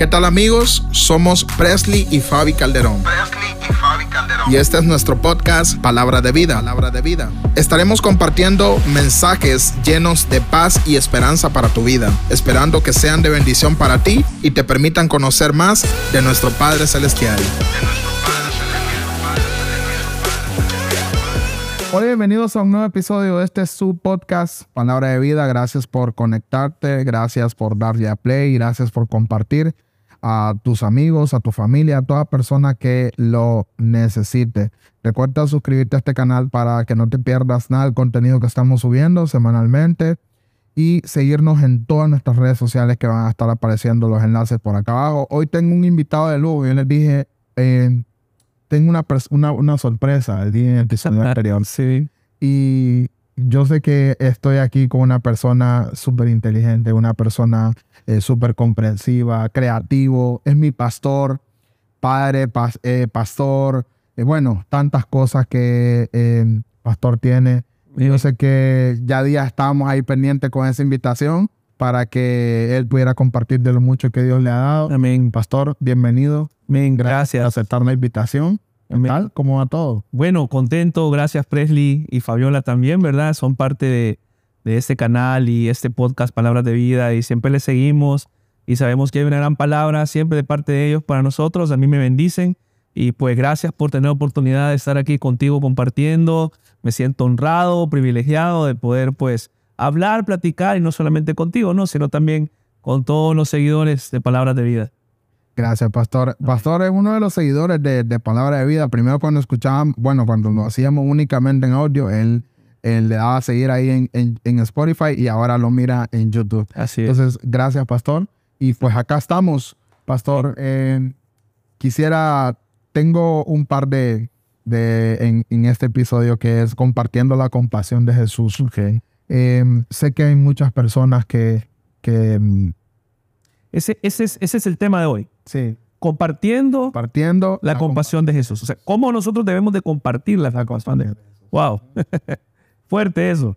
¿Qué tal amigos? Somos Presley y Fabi Calderón. Presley y Fabi Calderón. Y este es nuestro podcast Palabra de Vida. Palabra de Vida. Estaremos compartiendo mensajes llenos de paz y esperanza para tu vida, esperando que sean de bendición para ti y te permitan conocer más de nuestro Padre Celestial. De nuestro Padre Celestial, Padre Celestial. Hola, bienvenidos a un nuevo episodio de este su podcast Palabra de Vida. Gracias por conectarte, gracias por darle a play, gracias por compartir a tus amigos, a tu familia, a toda persona que lo necesite. Recuerda suscribirte a este canal para que no te pierdas nada del contenido que estamos subiendo semanalmente y seguirnos en todas nuestras redes sociales que van a estar apareciendo los enlaces por acá abajo. Hoy tengo un invitado de lujo. Yo les dije, eh, tengo una, una, una sorpresa el día en el episodio anterior. Sí. Y yo sé que estoy aquí con una persona súper inteligente, una persona eh, súper comprensiva, creativo. Es mi pastor, padre, pas- eh, pastor. eh, bueno, tantas cosas que eh, pastor tiene. Yo sé que ya día estábamos ahí pendientes con esa invitación para que él pudiera compartir de lo mucho que Dios le ha dado. Amén. Pastor, bienvenido. Amén. Gracias por Gracias. aceptar la invitación. ¿Qué Amén. tal? ¿Cómo va todo? Bueno, contento. Gracias Presley y Fabiola también, ¿verdad? Son parte de, de este canal y este podcast Palabras de Vida y siempre les seguimos y sabemos que hay una gran palabra siempre de parte de ellos para nosotros. A mí me bendicen y pues gracias por tener oportunidad de estar aquí contigo compartiendo. Me siento honrado, privilegiado de poder pues hablar, platicar y no solamente contigo, ¿no? Sino también con todos los seguidores de Palabras de Vida. Gracias, Pastor. Pastor es uno de los seguidores de, de Palabra de Vida. Primero cuando escuchábamos, bueno, cuando lo hacíamos únicamente en audio, él, él le daba a seguir ahí en, en- en Spotify y ahora lo mira en YouTube. Así es. Entonces, gracias, Pastor. Y pues acá estamos, Pastor. Eh, quisiera, tengo un par de, de en, en este episodio que es compartiendo la compasión de Jesús. Eh, sé que hay muchas personas que, que mm, Ese, ese, es, ese es el tema de hoy. Sí, Compartiendo compartiendo la compasión de Jesús. O sea, cómo nosotros debemos de compartir la compasión de Jesús. Wow. Fuerte eso.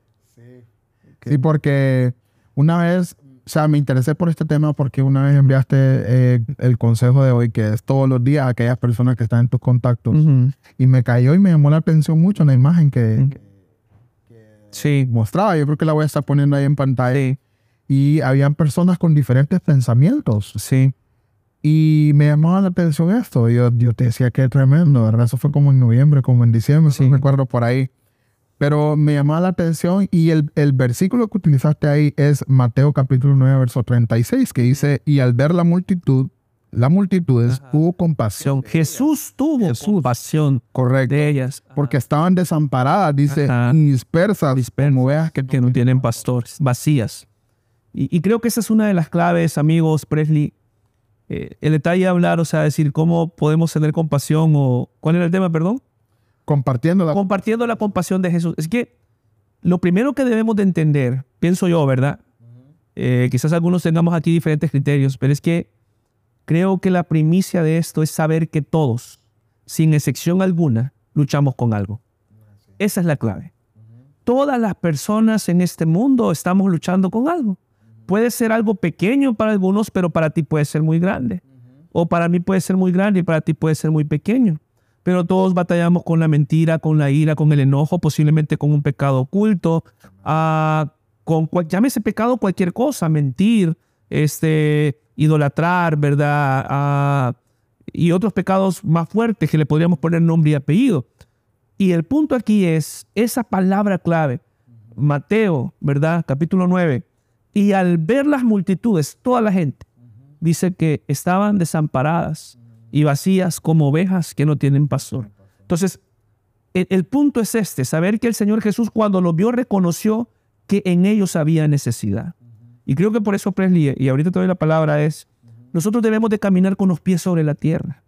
Sí, porque una vez, o sea, me interesé por este tema porque una vez enviaste eh, el consejo de hoy, que es todos los días a aquellas personas que están en tus contactos. Y me cayó y me llamó la atención mucho la imagen que, Sí. mostraba. Yo creo que la voy a estar poniendo ahí en pantalla. Sí. Y habían personas con diferentes pensamientos. Sí. Y me llamaba la atención esto. Yo, yo te decía que tremendo, ¿verdad? Eso fue como en noviembre, como en diciembre, Sí. no recuerdo por ahí. Pero me llamaba la atención y el, el versículo que utilizaste ahí es Mateo capítulo 9, verso 36, que dice, y al ver la multitud, la multitud Ajá. hubo compasión. Pasión. Jesús tuvo compasión Correcto. de ellas. Porque estaban desamparadas, dice, Ajá. dispersas, Dispersas. como ovejas que que no tienen pastores, vacías. Y, y creo que esa es una de las claves, amigos, Presley. Eh, el detalle de hablar, o sea, decir cómo podemos tener compasión o... ¿Cuál era el tema, perdón? compartiendo la... compartiendo la compasión de Jesús. Es que lo primero que debemos de entender, pienso yo, ¿verdad? Eh, quizás algunos tengamos aquí diferentes criterios, pero es que creo que la primicia de esto es saber que todos, sin excepción alguna, luchamos con algo. Esa es la clave. Todas las personas en este mundo estamos luchando con algo. Puede ser algo pequeño para algunos, pero para ti puede ser muy grande. O para mí puede ser muy grande y para ti puede ser muy pequeño pero todos batallamos con la mentira, con la ira, con el enojo, posiblemente con un pecado oculto, ah, con cual- llámese pecado cualquier cosa, mentir, este, idolatrar, ¿verdad? Ah, y otros pecados más fuertes que le podríamos poner nombre y apellido. Y el punto aquí es esa palabra clave, Mateo, ¿verdad? Capítulo 9. Y al ver las multitudes, toda la gente, dice que estaban desamparadas y vacías como ovejas que no tienen pastor. Entonces, el, el punto es este, saber que el Señor Jesús cuando los vio reconoció que en ellos había necesidad. Y creo que por eso Presley, y ahorita te doy la palabra, es, nosotros debemos de caminar con los pies sobre la tierra.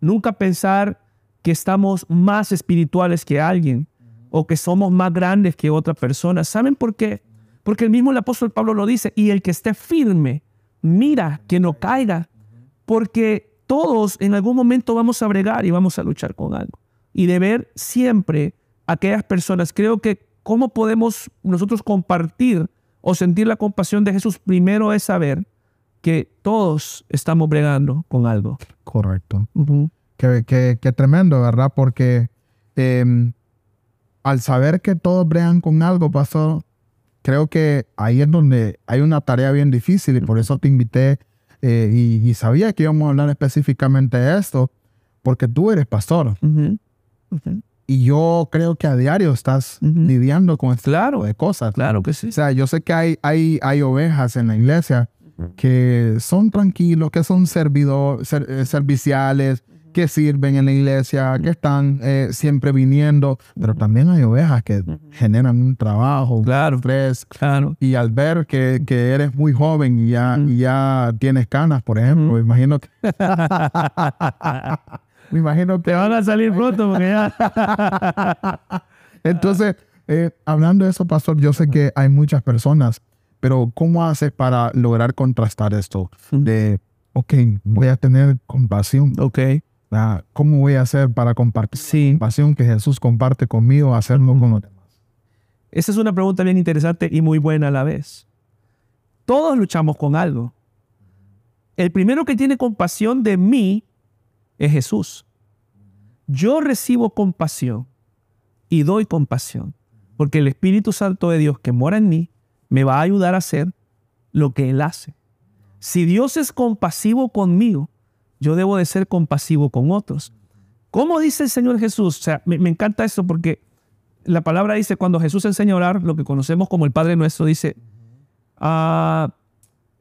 Nunca pensar que estamos más espirituales que alguien o que somos más grandes que otra persona. ¿Saben por qué? Porque el mismo el apóstol Pablo lo dice, y el que esté firme, mira que no caiga, porque todos en algún momento vamos a bregar y vamos a luchar con algo. Y de ver siempre a aquellas personas, creo que cómo podemos nosotros compartir o sentir la compasión de Jesús, primero es saber que todos estamos bregando con algo. Correcto. Qué, qué- qué tremendo, ¿verdad? Porque em, al saber que todos bregan con algo, pastor, creo que ahí es donde hay una tarea bien difícil y por eso te invité eh, y, y sabía que íbamos a hablar específicamente de esto, porque tú eres pastor Ujú. Ujú. y yo creo que a diario estás Ujú. lidiando con este Claro, tipo de cosas. claro que sí. O sea, yo sé que hay, hay, hay ovejas en la iglesia que son tranquilos, que son servidor, ser- eh, serviciales, que sirven en la iglesia, que están eh, siempre viniendo, pero también hay ovejas que generan un trabajo, Claro. estrés, Claro. y al ver que, que eres muy joven y ya, y ya tienes canas, por ejemplo, Ujú. me imagino que, me imagino que Te van a salir pronto porque ya. Entonces, eh, hablando de eso, pastor, yo sé que hay muchas personas, pero ¿cómo haces para lograr contrastar esto? De, ok, voy a tener compasión. ok. Ah, ¿Cómo voy a hacer para compartir Sí. la compasión que Jesús comparte conmigo, hacerlo con los demás? Esa es una pregunta bien interesante y muy buena a la vez. Todos luchamos con algo. El primero que tiene compasión de mí es Jesús. Yo recibo compasión y doy compasión, porque el Espíritu Santo de Dios que mora en mí me va a ayudar a hacer lo que Él hace. Si Dios es compasivo conmigo, yo debo de ser compasivo con otros. ¿Cómo dice el Señor Jesús? O sea, me, encanta eso porque la palabra dice, cuando Jesús enseña a orar, lo que conocemos como el Padre Nuestro, dice, ah,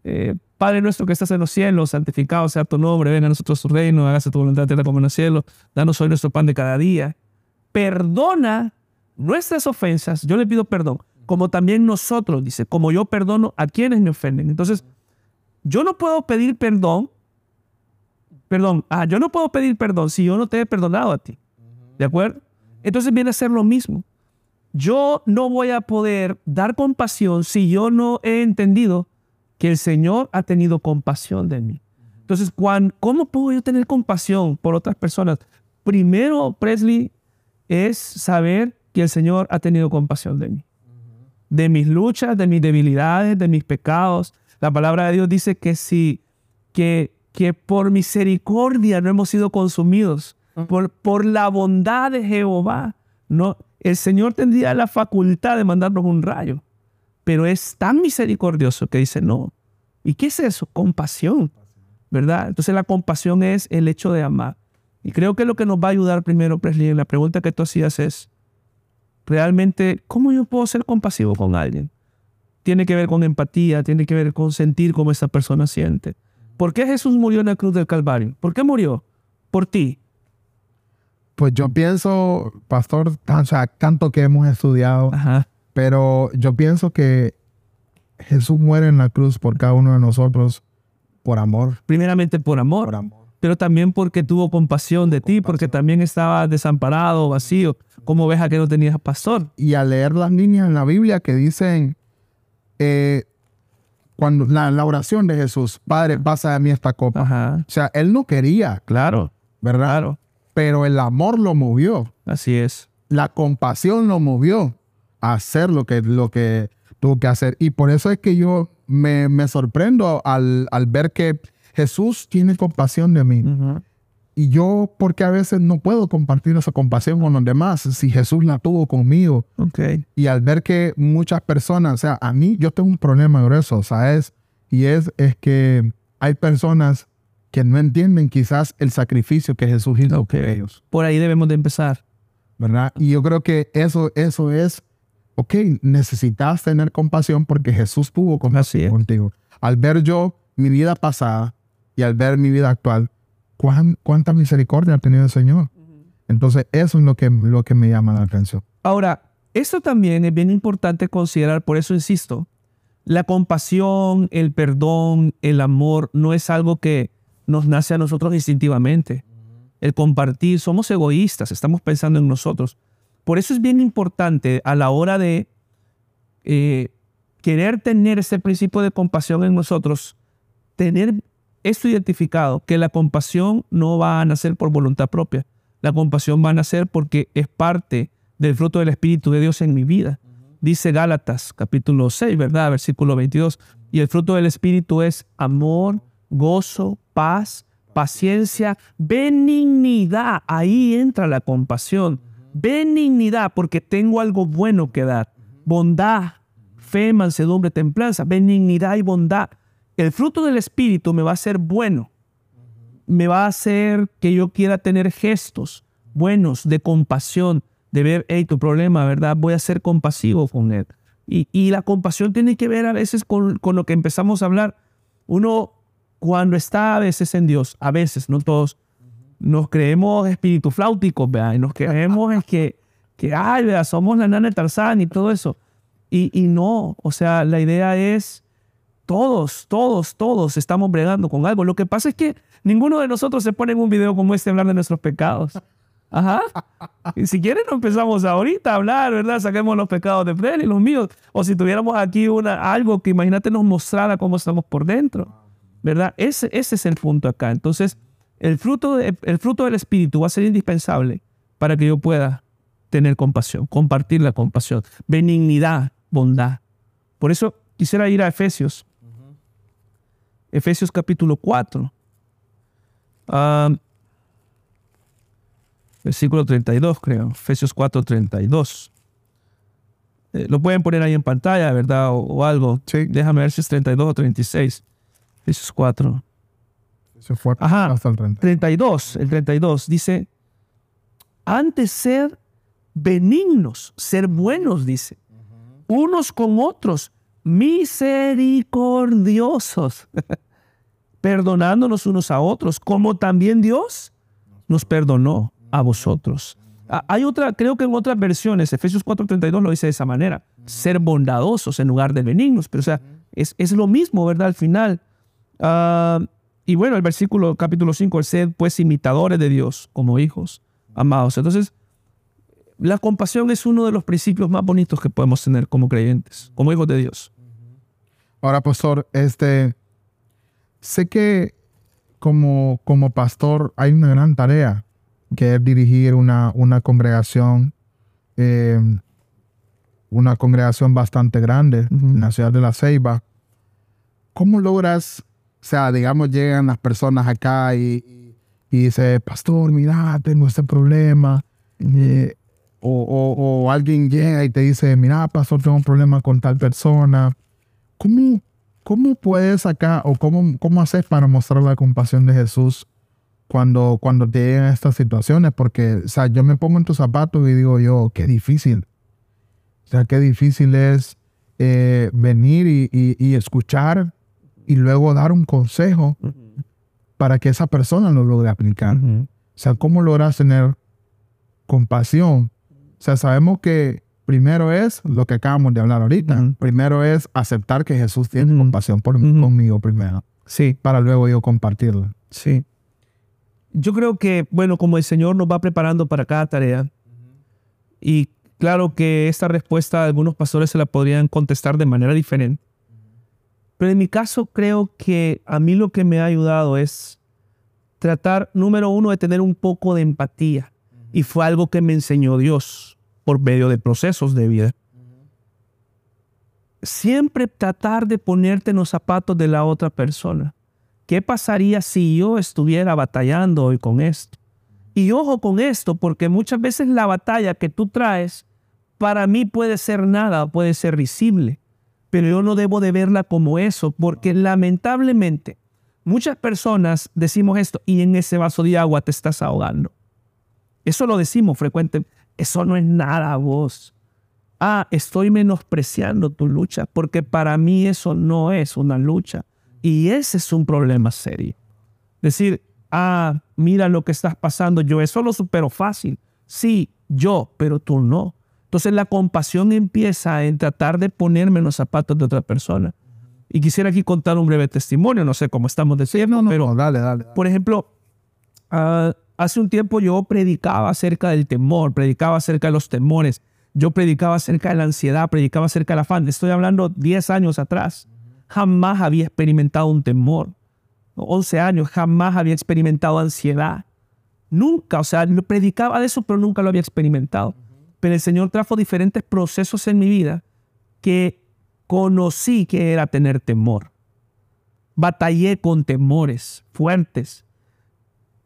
eh, Padre nuestro que estás en los cielos, santificado sea tu nombre, venga a nosotros tu reino, hágase tu voluntad en tierra como en los cielos, danos hoy nuestro pan de cada día. Perdona nuestras ofensas, yo le pido perdón, como también nosotros, dice, como yo perdono a quienes me ofenden. Entonces, yo no puedo pedir perdón, perdón, ah, yo no puedo pedir perdón si yo no te he perdonado a ti. ¿De acuerdo? Entonces viene a ser lo mismo. Yo no voy a poder dar compasión si yo no he entendido que el Señor ha tenido compasión de mí. Entonces, cuan- ¿cómo puedo yo tener compasión por otras personas? Primero, Presley, es saber que el Señor ha tenido compasión de mí. De mis luchas, de mis debilidades, de mis pecados. La palabra de Dios dice que si, que, que por misericordia no hemos sido consumidos, por, por la bondad de Jehová, no, el Señor tendría la facultad de mandarnos un rayo, pero es tan misericordioso que dice no. ¿Y qué es eso? Compasión, ¿verdad? Entonces la compasión es el hecho de amar. Y creo que lo que nos va a ayudar primero, Presley, en la pregunta que tú hacías es, realmente, ¿cómo yo puedo ser compasivo con alguien? Tiene que ver con empatía, tiene que ver con sentir cómo esa persona siente. ¿Por qué Jesús murió en la cruz del Calvario? ¿Por qué murió? Por ti. Pues yo pienso, pastor, o sea, tanto que hemos estudiado, Ajá. pero yo pienso que Jesús muere en la cruz por cada uno de nosotros por amor. Primeramente por amor, Por amor. pero también porque tuvo compasión de ti, porque también estaba desamparado, vacío, como oveja que no tenías pastor. y al leer las líneas en la Biblia que dicen, eh, cuando la, la oración de Jesús, Padre, pasa de mí esta copa. Ajá. O sea, él no quería, Claro, ¿verdad? claro. Pero el amor lo movió, Así es. la compasión lo movió a hacer lo que, lo que tuvo que hacer. Y por eso es que yo me, me sorprendo al, al ver que Jesús tiene compasión de mí. Y yo, porque a veces no puedo compartir esa compasión con los demás, si Jesús la tuvo conmigo. Ok. Y al ver que muchas personas, o sea, a mí yo tengo un problema grueso, ¿sabes? Y es, es que hay personas que no entienden quizás el sacrificio que Jesús hizo Ok. por ellos, Por ahí debemos de empezar. ¿verdad? Y yo creo que eso, eso es, ok, necesitas tener compasión porque Jesús tuvo compasión contigo. Al ver yo mi vida pasada y al ver mi vida actual, ¿cuán- ¿cuánta misericordia ha tenido el Señor? Entonces, eso es lo que, lo que me llama la atención. Ahora, esto también es bien importante considerar, por eso insisto, la compasión, el perdón, el amor no es algo que nos nace a nosotros instintivamente. El compartir, somos egoístas, estamos pensando en nosotros. Por eso es bien importante a la hora de eh, querer tener ese principio de compasión en nosotros, tener esto identificado, que la compasión no va a nacer por voluntad propia. La compasión va a nacer porque es parte del fruto del Espíritu de Dios en mi vida. Dice Gálatas capítulo 6, ¿verdad? Versículo 22. Y el fruto del Espíritu es amor, gozo, paz, paciencia, benignidad. Ahí entra la compasión. Benignidad, porque tengo algo bueno que dar. Bondad, fe, mansedumbre, templanza, benignidad y bondad. El fruto del Espíritu me va a hacer bueno. Me va a hacer que yo quiera tener gestos buenos de compasión, de ver, hey, tu problema, ¿verdad? Voy a ser compasivo con él. Y, la compasión tiene que ver a veces con, lo que empezamos a hablar. Uno, cuando está a veces en Dios, a veces, no todos, nos creemos espíritu flauticos, ¿verdad? Y nos creemos es que, que, ay, ¿verdad? Somos la nana de Tarzán y todo eso. Y no, o sea, la idea es, todos, todos, todos estamos bregando con algo. Lo que pasa es que ninguno de nosotros se pone en un video como este a hablar de nuestros pecados. Ajá. Y si quieren, no empezamos ahorita a hablar, ¿verdad? Saquemos los pecados de Fred y los míos. O si tuviéramos aquí una, algo que imagínate nos mostrara cómo estamos por dentro, ¿verdad? Ese, es el punto acá. Entonces, el fruto, el fruto del Espíritu va a ser indispensable para que yo pueda tener compasión, compartir la compasión, benignidad, bondad. Por eso quisiera ir a Efesios. Efesios capítulo 4. Ah, versículo 32, creo. Efesios 4, 32. Eh, lo pueden poner ahí en pantalla, ¿verdad? O, o algo. Sí. Déjame ver si es 32 o 36. Efesios 4. Se fue Ajá. hasta el 30. 32, el 32 dice, antes ser benignos, ser buenos, dice, unos con otros, misericordiosos, perdonándonos unos a otros, como también Dios nos perdonó a vosotros. Ah, Hay otra, creo que en otras versiones, Efesios 4:32 lo dice de esa manera, ser bondadosos en lugar de benignos, pero o sea, es, es lo mismo, ¿verdad? Al final. Ah, y bueno, el versículo capítulo 5, sed pues imitadores de Dios como hijos amados. Entonces, la compasión es uno de los principios más bonitos que podemos tener como creyentes, como hijos de Dios. Ahora, pastor, este, sé que como, como pastor hay una gran tarea, que es dirigir una, una congregación, eh, una congregación bastante grande Ujú. en la ciudad de La Ceiba. ¿Cómo logras, o sea, digamos, llegan las personas acá y, y, dice, pastor, mira, tengo este problema, eh, o, o- o alguien llega y te dice, mira, pastor, tengo un problema con tal persona. ¿Cómo, cómo puedes acá o cómo, cómo haces para mostrar la compasión de Jesús cuando, cuando te llegan estas situaciones? Porque, o sea, yo me pongo en tus zapatos y digo yo, qué difícil. O sea, qué difícil es eh, venir y, y- y escuchar y luego dar un consejo para que esa persona lo logre aplicar. O sea, ¿cómo logras tener compasión? O sea, sabemos que primero es lo que acabamos de hablar ahorita. Primero es aceptar que Jesús tiene compasión por, Ujú. conmigo primero, Sí, para luego yo compartirla. sí. Yo creo que, bueno, como el Señor nos va preparando para cada tarea, y claro que esta respuesta algunos pastores se la podrían contestar de manera diferente, pero en mi caso creo que a mí lo que me ha ayudado es tratar, número uno, de tener un poco de empatía, y fue algo que me enseñó Dios por medio de procesos de vida. Siempre tratar de ponerte en los zapatos de la otra persona. ¿Qué pasaría si yo estuviera batallando hoy con esto? Y ojo con esto, porque muchas veces la batalla que tú traes para mí puede ser nada, puede ser risible, pero yo no debo de verla como eso, porque lamentablemente muchas personas decimos esto y en ese vaso de agua te estás ahogando. Eso lo decimos frecuentemente. Eso no es nada vos. Ah, estoy menospreciando tu lucha, porque para mí eso no es una lucha. Y ese es un problema serio. Decir, ah, mira lo que estás pasando, yo eso lo supero fácil. Sí, yo, pero tú no. Entonces la compasión empieza en tratar de ponerme en los zapatos de otra persona. Y quisiera aquí contar un breve testimonio, no sé cómo estamos diciendo, pero No, dale, dale. dale. por ejemplo, ah, hace un tiempo yo predicaba acerca del temor, predicaba acerca de los temores, yo predicaba acerca de la ansiedad, predicaba acerca del afán. Estoy hablando 10 años atrás. Jamás había experimentado un temor. 11 años, jamás había experimentado ansiedad. Nunca, o sea, predicaba de eso, pero nunca lo había experimentado. Pero el Señor trajo diferentes procesos en mi vida que conocí que era tener temor. Batallé con temores fuertes.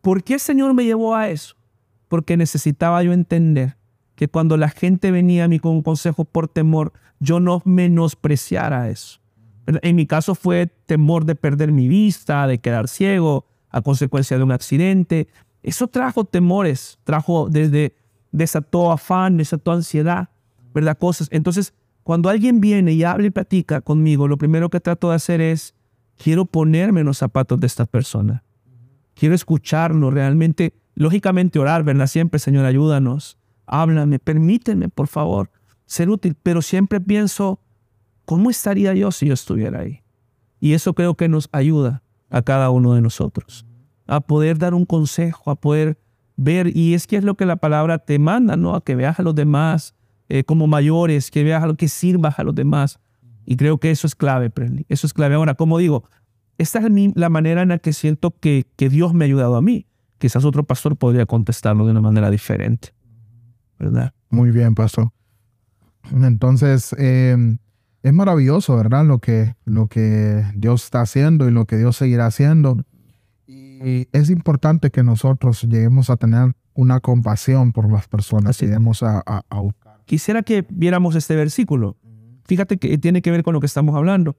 ¿Por qué el Señor me llevó a eso? Porque necesitaba yo entender que cuando la gente venía a mí con un consejo por temor, yo no menospreciara eso. En mi caso fue temor de perder mi vista, de quedar ciego a consecuencia de un accidente. Eso trajo temores, trajo desde, desató afán, desató ansiedad, ¿verdad? Cosas. Entonces, cuando alguien viene y habla y platica conmigo, lo primero que trato de hacer es, quiero ponerme en los zapatos de esta persona. Quiero escucharlo realmente, lógicamente orar, ¿verdad? Siempre, Señor, ayúdanos, háblame, permíteme, por favor, ser útil, pero siempre pienso, ¿cómo estaría yo si yo estuviera ahí? Y eso creo que nos ayuda a cada uno de nosotros, a poder dar un consejo, a poder ver, y es que es lo que la palabra te manda, ¿no? A que veas a los demás eh, como mayores, que veas a lo que sirvas a los demás. Y creo que eso es clave, Presley. Eso es clave. Ahora, como digo, esta es mi- la manera en la que siento que, que Dios me ha ayudado a mí. Quizás otro pastor podría contestarlo de una manera diferente, ¿verdad? Muy bien, pastor. Entonces, eh, es maravilloso, ¿verdad? Lo que, lo que Dios está haciendo y lo que Dios seguirá haciendo. Y es importante que nosotros lleguemos a tener una compasión por las personas Así lleguemos a, a- a. Quisiera que viéramos este versículo. Fíjate que tiene que ver con lo que estamos hablando.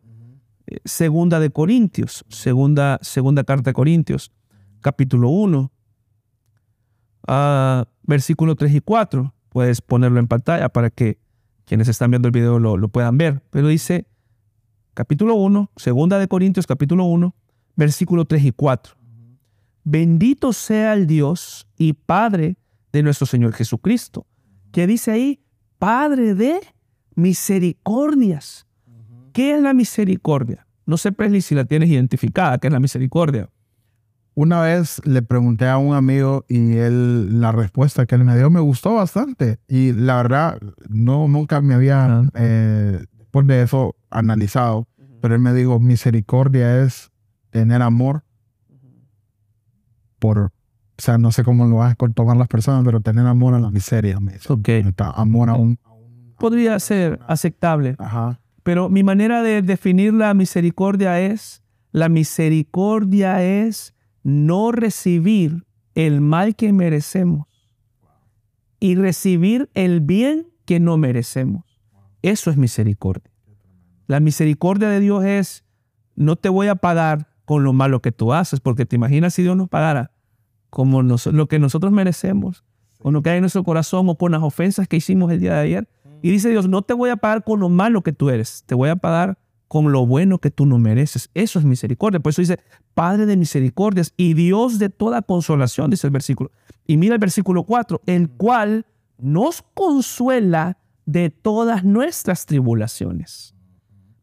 Segunda de Corintios, segunda, segunda carta de Corintios, capítulo 1, ah, versículo 3 y 4. Puedes ponerlo en pantalla para que quienes están viendo el video lo, lo puedan ver. Pero dice, capítulo 1, segunda de Corintios, capítulo 1, versículo 3 y 4. Bendito sea el Dios y Padre de nuestro Señor Jesucristo, que dice ahí, Padre de misericordias. ¿Qué es la misericordia? No sé, Presley, si la tienes identificada, ¿qué es la misericordia? Una vez le pregunté a un amigo y él, la respuesta que él me dio me gustó bastante. Y la verdad, no, nunca me había, Ah. eh, después de eso, analizado. Pero él me dijo, misericordia es tener amor por, o sea, no sé cómo lo van a tomar las personas, pero tener amor a la miseria. Me dice. Amor a un... Podría ser aceptable, Ajá. Pero mi manera de definir la misericordia es, la misericordia es no recibir el mal que merecemos y recibir el bien que no merecemos. Eso es misericordia. La misericordia de Dios es, no te voy a pagar con lo malo que tú haces, porque te imaginas si Dios nos pagara como lo que nosotros merecemos, con lo que hay en nuestro corazón o por las ofensas que hicimos el día de ayer. Y dice Dios, no te voy a pagar con lo malo que tú eres, te voy a pagar con lo bueno que tú no mereces. Eso es misericordia. Por eso dice, Padre de misericordias y Dios de toda consolación, dice el versículo. Y mira el versículo 4, el cual nos consuela de todas nuestras tribulaciones,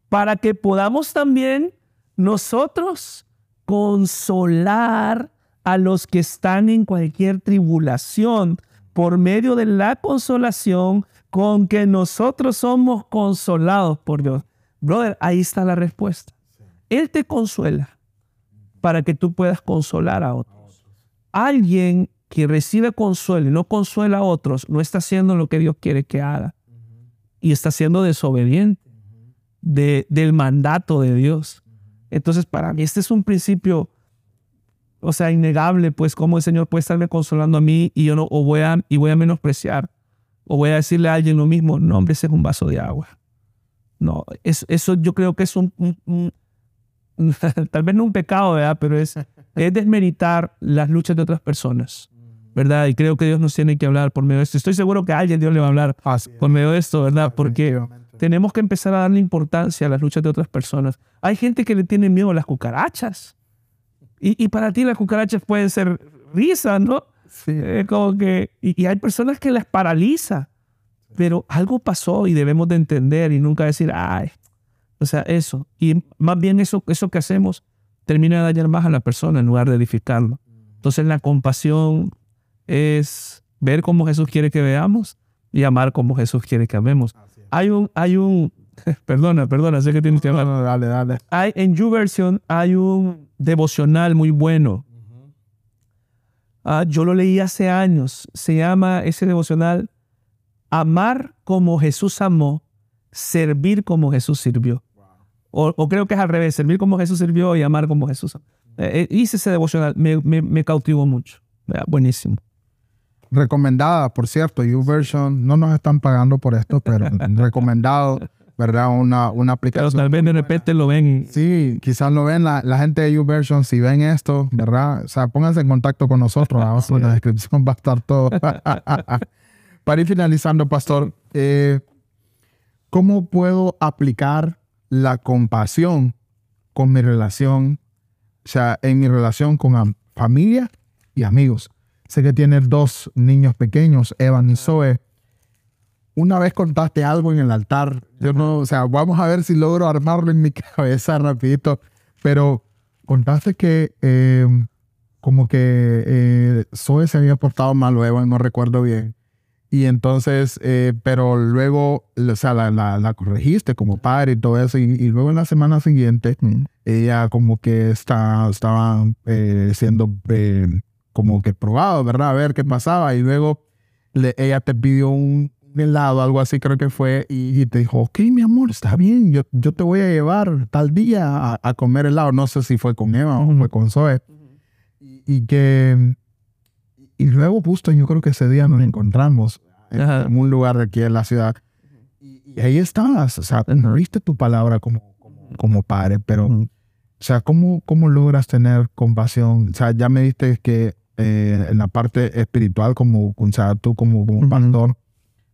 para que podamos también nosotros consolar a los que están en cualquier tribulación por medio de la consolación con que nosotros somos consolados por Dios. Brother, ahí está la respuesta. Él te consuela para que tú puedas consolar a otros. Alguien que recibe consuelo y no consuela a otros no está haciendo lo que Dios quiere que haga y está siendo desobediente de- del mandato de Dios. Entonces, para mí, este es un principio, o sea, innegable, pues, cómo el Señor puede estarme consolando a mí y yo no, o voy a, y voy a menospreciar, o voy a decirle a alguien lo mismo, no, hombre, ese es un vaso de agua. No, es- eso yo creo que es un, un- un- tal vez no un pecado, ¿verdad? Pero es, es desmeritar las luchas de otras personas, ¿verdad? Y creo que Dios nos tiene que hablar por medio de esto. Estoy seguro que a alguien Dios le va a hablar por medio de esto, ¿verdad? Porque tenemos que empezar a darle importancia a las luchas de otras personas. Hay gente que le tiene miedo a las cucarachas. Y, y para ti las cucarachas pueden ser risa, ¿no? Sí. Eh, como que, y, y hay personas que las paraliza. Pero algo pasó y debemos de entender y nunca decir, ay, o sea, eso. Y más bien eso, eso que hacemos termina de dañar más a la persona en lugar de edificarlo. Entonces la compasión es ver cómo Jesús quiere que veamos y amar como Jesús quiere que amemos. Hay un, hay un, perdona, perdona, sé que tienes que hablar. No, no, dale, dale. Hay, en YouVersion hay un devocional muy bueno. Ah, yo lo leí hace años. Se llama ese devocional Amar como Jesús amó servir como Jesús sirvió. O, o creo que es al revés, servir como Jesús sirvió y amar como Jesús. amó. Eh, eh, hice ese devocional, me, me, me cautivó mucho. Buenísimo. recomendada, por cierto, YouVersion, no nos están pagando por esto, pero recomendado, ¿verdad? Una, una Pero aplicación. tal vez de repente lo ven Sí, quizás lo ven la, la gente de YouVersion, si ven esto, ¿verdad? O sea, pónganse en contacto con nosotros, abajo en la descripción va a estar todo. Para ir finalizando, pastor, eh, ¿cómo puedo aplicar la compasión con mi relación, o sea, en mi relación con am- familia y amigos? Sé que tienes dos niños pequeños, Evan y Zoe. Una vez contaste algo en el altar. Yo no, o sea, vamos a ver si logro armarlo en mi cabeza rapidito. Pero contaste que eh, como que eh, Zoe se había portado mal o Evan, no recuerdo bien. Y entonces, eh, pero luego, o sea, la, la- la corregiste como padre y todo eso. Y, y luego en la semana siguiente, ella como que está, estaba eh, siendo eh, como que probado, ¿verdad? A ver qué pasaba. Y luego le- ella te pidió un helado, algo así creo que fue, y, y te dijo, ok, mi amor, está bien, yo, yo te voy a llevar tal día a, a comer helado. No sé si fue con Eva o fue con Zoe. Y, y que... Y luego justo yo creo que ese día nos encontramos en, en un lugar de aquí en la ciudad. Y, ahí estabas, o sea, viste tu palabra como, como, como padre, pero... Ujú. O sea, ¿cómo, ¿cómo logras tener compasión? O sea, ya me diste que eh, en la parte espiritual, como, o sea, tú como, como Ujú. pastor,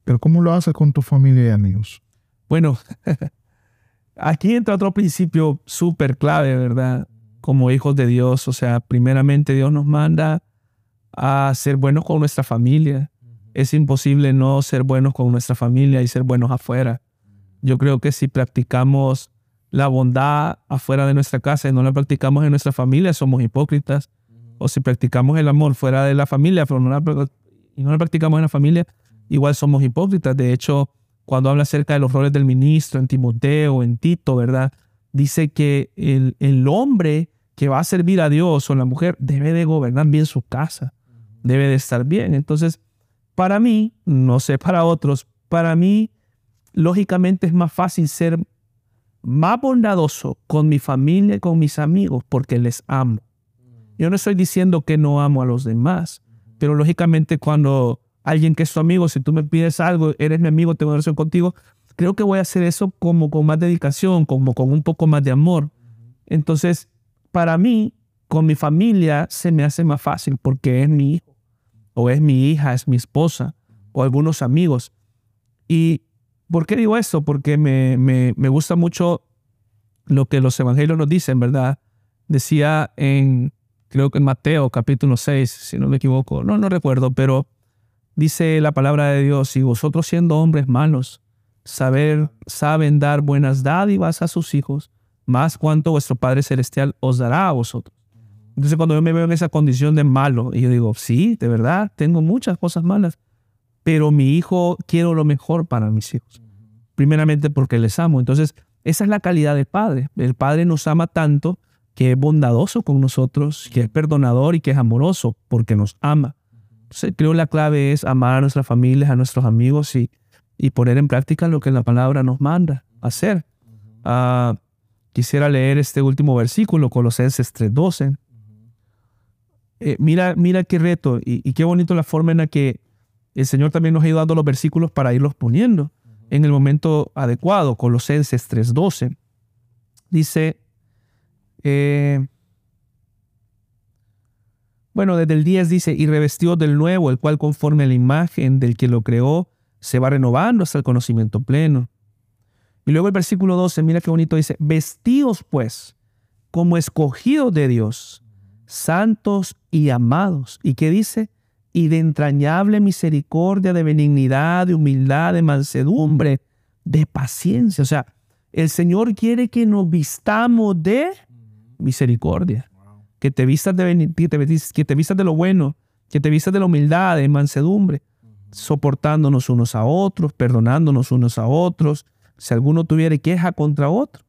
pero ¿cómo lo haces con tu familia y amigos? Bueno, aquí entra otro principio súper clave, ¿verdad? Como hijos de Dios, o sea, primeramente Dios nos manda a ser buenos con nuestra familia. Es imposible no ser buenos con nuestra familia y ser buenos afuera. Yo creo que si practicamos la bondad afuera de nuestra casa y no la practicamos en nuestra familia, somos hipócritas. O si practicamos el amor fuera de la familia pero no la pra- y no la practicamos en la familia, igual somos hipócritas. De hecho, cuando habla acerca de los roles del ministro en Timoteo, en Tito, ¿verdad? Dice que el, el hombre que va a servir a Dios o la mujer debe de gobernar bien su casa, debe de estar bien. Entonces, para mí, no sé para otros, para mí, lógicamente es más fácil ser más bondadoso con mi familia y con mis amigos porque les amo. Yo no estoy diciendo que no amo a los demás, pero lógicamente cuando alguien que es tu amigo, si tú me pides algo, eres mi amigo, tengo relación contigo, creo que voy a hacer eso como con más dedicación, como con un poco más de amor. Entonces, para mí, con mi familia se me hace más fácil porque es mi hijo, o es mi hija, es mi esposa, o algunos amigos. ¿Y por qué digo esto? Porque me, me, me gusta mucho lo que los evangelios nos dicen, ¿verdad? Decía en, creo que en Mateo capítulo 6, si no me equivoco, no, no recuerdo, pero dice la palabra de Dios, si vosotros siendo hombres malos, saber, saben dar buenas dádivas a sus hijos, más cuanto vuestro Padre Celestial os dará a vosotros. Entonces cuando yo me veo en esa condición de malo, y yo digo, sí, de verdad, tengo muchas cosas malas, pero mi hijo quiero lo mejor para mis hijos. Primeramente porque les amo. Entonces, esa es la calidad del Padre. El Padre nos ama tanto que es bondadoso con nosotros, que es perdonador y que es amoroso porque nos ama. Creo la clave es amar a nuestras familias, a nuestros amigos y, y poner en práctica lo que la palabra nos manda hacer. Ah, quisiera leer este último versículo, Colosenses 3.12. Eh, mira, mira qué reto y, y qué bonito la forma en la que el Señor también nos ha ido dando los versículos para irlos poniendo en el momento adecuado. Colosenses 3.12 dice, eh, bueno, desde el 10 dice, y revestidos del nuevo, el cual conforme a la imagen del que lo creó, se va renovando hasta el conocimiento pleno. Y luego el versículo 12, mira qué bonito dice, vestidos pues como escogidos de Dios, santos y amados. ¿Y qué dice? Y de entrañable misericordia, de benignidad, de humildad, de mansedumbre, de paciencia. O sea, el Señor quiere que nos vistamos de misericordia. Que te vistas de, que te, que te vistas de lo bueno, que te vistas de la humildad, de mansedumbre, soportándonos unos a otros, perdonándonos unos a otros. Si alguno tuviere queja contra otro,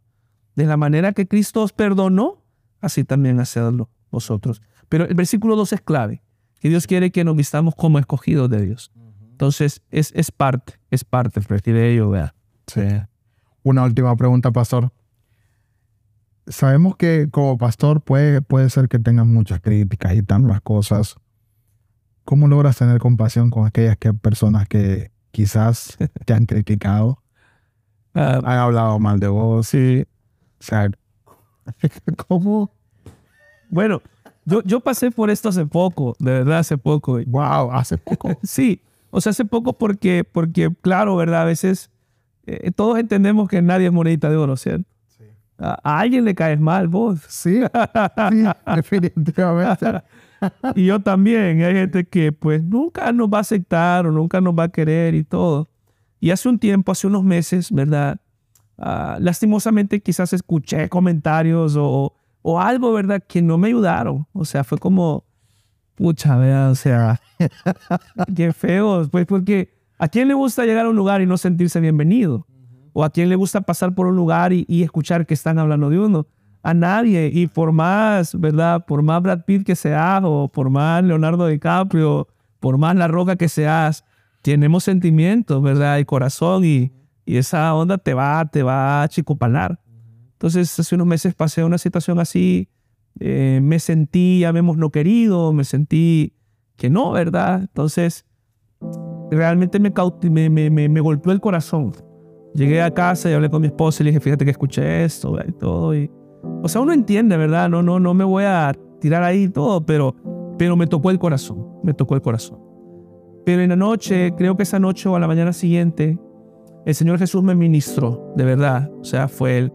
de la manera que Cristo os perdonó, así también hacedlo vosotros. Pero el versículo 2 es clave, que Dios quiere que nos vistamos como escogidos de Dios. Entonces, es, es parte, es parte de ello, vea. Sí. Una última pregunta, pastor. Sabemos que como pastor puede, puede ser que tengas muchas críticas y tantas cosas. ¿Cómo logras tener compasión con aquellas que, personas que quizás te han criticado, Ah, han hablado mal de vos? sí. O sea, ¿cómo? Bueno, yo, yo pasé por esto hace poco, de verdad, hace poco. Wow, hace poco. Sí, o sea, hace poco porque, porque claro, ¿verdad? A veces eh, todos entendemos que nadie es monedita de oro, ¿cierto? A, alguien le caes mal vos. Sí, sí, definitivamente. y yo también. Hay gente que pues nunca nos va a aceptar o nunca nos va a querer y todo. Y hace un tiempo, hace unos meses, ¿verdad? Ah, lastimosamente quizás escuché comentarios o, o algo, ¿verdad? Que no me ayudaron. O sea, fue como, pucha, vea, o sea, qué feo. Pues porque ¿a quién le gusta llegar a un lugar y no sentirse bienvenido? ¿O a quién le gusta pasar por un lugar y, escuchar que están hablando de uno? A nadie. Y por más, ¿verdad? Por más Brad Pitt que seas o por más Leonardo DiCaprio, por más La Roca que seas, tenemos sentimientos, ¿verdad? Y corazón y, esa onda te va, te va a chicopalar. Entonces, hace unos meses pasé una situación así, eh, me sentí, llamemos, no querido, me sentí que no, ¿verdad? Entonces, realmente me, me golpeó el corazón. Llegué a casa y hablé con mi esposa y le dije, fíjate que escuché esto y todo. Y, o sea, uno entiende, ¿verdad? No, no, no me voy a tirar ahí todo, pero, pero me tocó el corazón, me tocó el corazón. Pero en la noche, creo que esa noche o a la mañana siguiente, el Señor Jesús me ministró, de verdad. O sea, fue Él.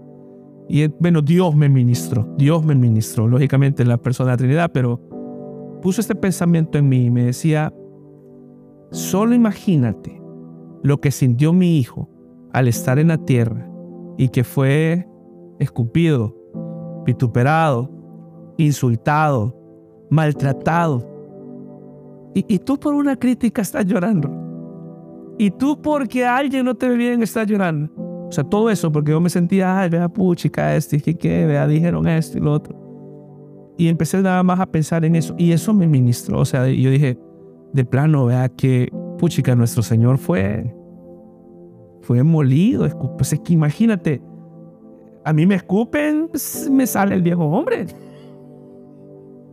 Y él- bueno, Dios me ministró, Dios me ministró, lógicamente la persona de la Trinidad, pero puso este pensamiento en mí y me decía, solo imagínate lo que sintió mi hijo al estar en la tierra y que fue escupido, vituperado, insultado, maltratado. Y, tú por una crítica estás llorando. Y tú porque alguien no te ve bien estás llorando. O sea, todo eso porque yo me sentía, ay, vea puchica, este, que qué, vea, dijeron esto y lo otro. Y empecé nada más a pensar en eso. Y eso me ministró. O sea, yo dije, de plano, vea que, puchica, nuestro Señor fue, fue molido. Pues es que imagínate, a mí me escupen, pues, me sale el viejo hombre.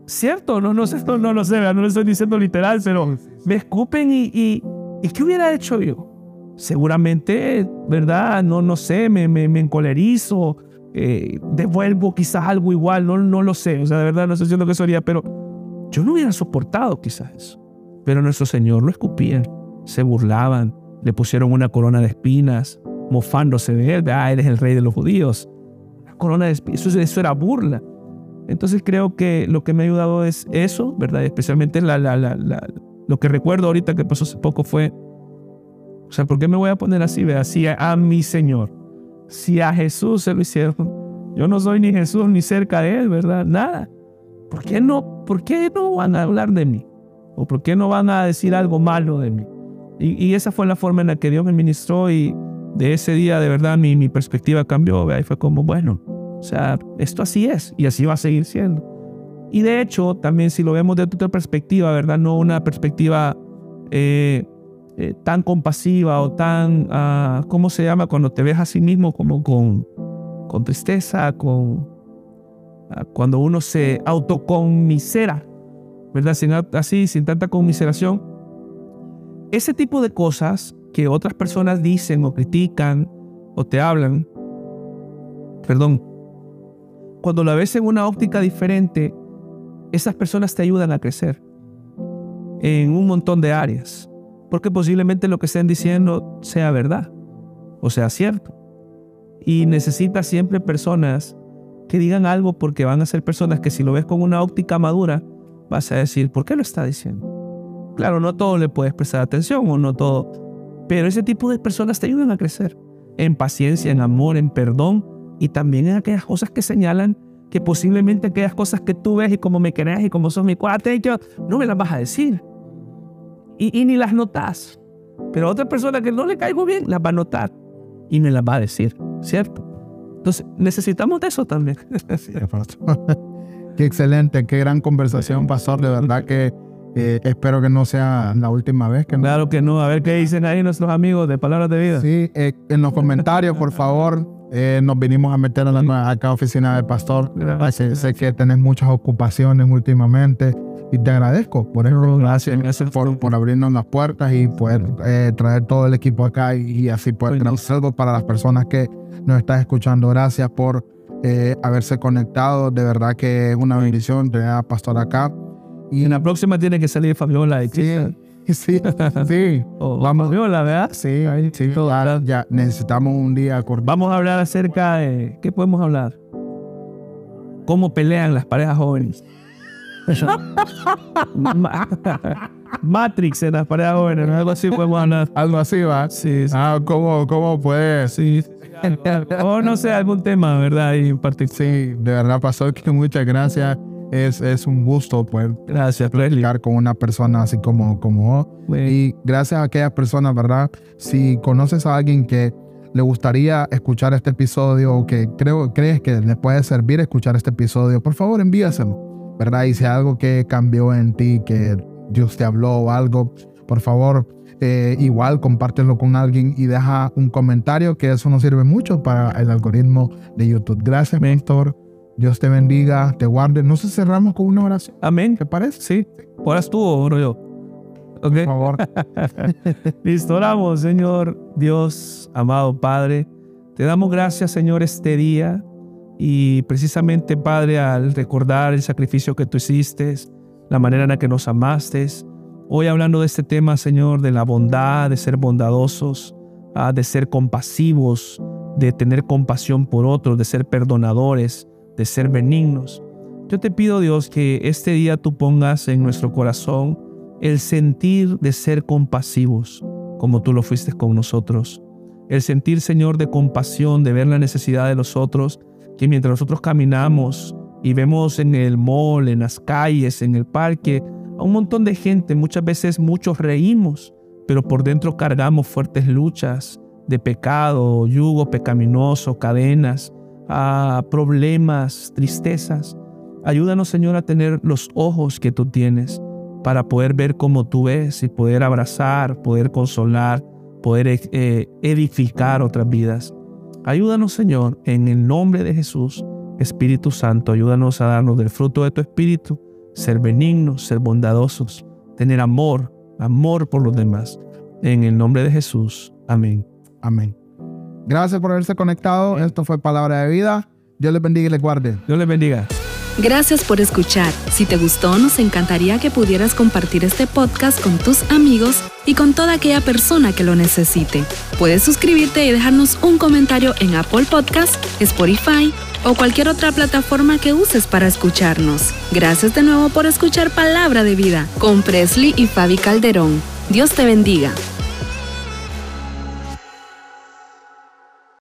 ¿Cierto? No, no sé, no, no lo sé, no lo estoy diciendo literal, pero me escupen y, y, ¿y qué hubiera hecho yo? Seguramente, ¿verdad? No, no sé, me, me, me encolerizo, eh, devuelvo quizás algo igual, no, no lo sé, o sea, de verdad no estoy diciendo que eso haría, pero yo no hubiera soportado quizás eso. Pero nuestro Señor lo escupían, se burlaban, le pusieron una corona de espinas, mofándose de él, ah, eres el rey de los judíos. Una corona de espinas, eso, era burla. Entonces creo que lo que me ha ayudado es eso, ¿verdad? Especialmente la, la, la, lo que recuerdo ahorita que pasó hace poco fue, o sea, ¿por qué me voy a poner así? ¿verdad? Si a, a mi Señor, si a Jesús se lo hicieron, yo no soy ni Jesús ni cerca de Él, ¿verdad? Nada. ¿Por qué no, por qué no van a hablar de mí? ¿O por qué no van a decir algo malo de mí? Y, esa fue la forma en la que Dios me ministró y de ese día, de verdad, mi, mi perspectiva cambió. Y fue como, bueno, o sea, esto así es y así va a seguir siendo. Y de hecho, también si lo vemos desde otra perspectiva, ¿verdad? No una perspectiva eh, eh, tan compasiva o tan, ah, ¿cómo se llama? Cuando te ves a sí mismo como con, con tristeza, con, ah, cuando uno se autoconmisera, ¿verdad? Sin, así, sin tanta conmiseración. Ese tipo de cosas que otras personas dicen o critican o te hablan, perdón, cuando la ves en una óptica diferente, esas personas te ayudan a crecer en un montón de áreas, porque posiblemente lo que estén diciendo sea verdad o sea cierto. Y necesitas siempre personas que digan algo porque van a ser personas que si lo ves con una óptica madura, vas a decir, ¿por qué lo está diciendo? Claro, no todo le puedes prestar atención o no todo, pero ese tipo de personas te ayudan a crecer en paciencia, en amor, en perdón y también en aquellas cosas que señalan que posiblemente aquellas cosas que tú ves y como me querés y como sos mi cuate, yo, no me las vas a decir. Y, y ni las notas. Pero a otra persona que no le caigo bien, las va a notar y me las va a decir, ¿cierto? Entonces, necesitamos de eso también. Qué excelente, qué gran conversación, pastor. De verdad que Eh, espero que no sea la última vez que Claro que no. A ver qué dicen ahí nuestros amigos de Palabras de Vida. Sí, eh, en los comentarios, por favor, eh, nos vinimos a meter a la nueva acá oficina del pastor. Sé, sé que tenés muchas ocupaciones últimamente y te agradezco por eso. Gracias, gracias Por, por abrirnos las puertas y poder traer todo el equipo acá y, así poder traer algo para las personas que nos están escuchando. Gracias por haberse conectado. De verdad que es una bendición tener a Pastor acá. Y en la próxima tiene que salir Fabiola y Cristian. Sí, sí. O vamos, Fabiola, ¿verdad? Sí, sí, ya, ya necesitamos un día acordar. Vamos a hablar acerca de. ¿Qué podemos hablar? ¿Cómo pelean las parejas jóvenes? Ma- Matrix en las parejas jóvenes, ¿no? algo así podemos hablar. Algo así, va. Sí, sí. Ah, ¿cómo, cómo puedes? sí. O no sé, algún tema, ¿verdad? Y en particular. Sí, de verdad, Pastor, que muchas gracias. Es, es un gusto poder Gracias, estar con una persona así como, como vos. Y gracias a aquellas personas, ¿verdad? Si conoces a alguien que le gustaría escuchar este episodio o que creo, crees que le puede servir escuchar este episodio, por favor envíaselo, ¿verdad? Y si hay algo que cambió en ti, que Dios te habló o algo, por favor, eh, igual compártelo con alguien y deja un comentario, que eso nos sirve mucho para el algoritmo de YouTube. Gracias, mentor. Dios te bendiga, te guarde. No si cerramos con una oración, Amén. ¿te parece? Sí. ¿Oras tú o oro yo? Por favor. Listo, oramos, Señor Dios, amado Padre. Te damos gracias, Señor, este día. Y precisamente, Padre, al recordar el sacrificio que tú hiciste, la manera en la que nos amaste, hoy hablando de este tema, Señor, de la bondad, de ser bondadosos, ah, de ser compasivos, de tener compasión por otros, de ser perdonadores, de ser benignos. Yo te pido, Dios, que este día tú pongas en nuestro corazón el sentir de ser compasivos, como tú lo fuiste con nosotros. El sentir, Señor, de compasión, de ver la necesidad de los otros, que mientras nosotros caminamos y vemos en el mall, en las calles, en el parque, a un montón de gente, muchas veces muchos reímos, pero por dentro cargamos fuertes luchas de pecado, yugo pecaminoso, cadenas, a problemas, tristezas. Ayúdanos, Señor, a tener los ojos que tú tienes para poder ver como tú ves y poder abrazar, poder consolar, poder eh, edificar otras vidas. Ayúdanos, Señor, en el nombre de Jesús. Espíritu Santo, ayúdanos a darnos del fruto de tu Espíritu, ser benignos, ser bondadosos, tener amor, amor por los demás. En el nombre de Jesús. Amén. Amén. Gracias por haberse conectado. Esto fue Palabra de Vida. Dios les bendiga y les guarde. Dios les bendiga. Gracias por escuchar. Si te gustó, nos encantaría que pudieras compartir este podcast con tus amigos y con toda aquella persona que lo necesite. Puedes suscribirte y dejarnos un comentario en Apple Podcast, Spotify o cualquier otra plataforma que uses para escucharnos. Gracias de nuevo por escuchar Palabra de Vida con Presley y Fabi Calderón. Dios te bendiga.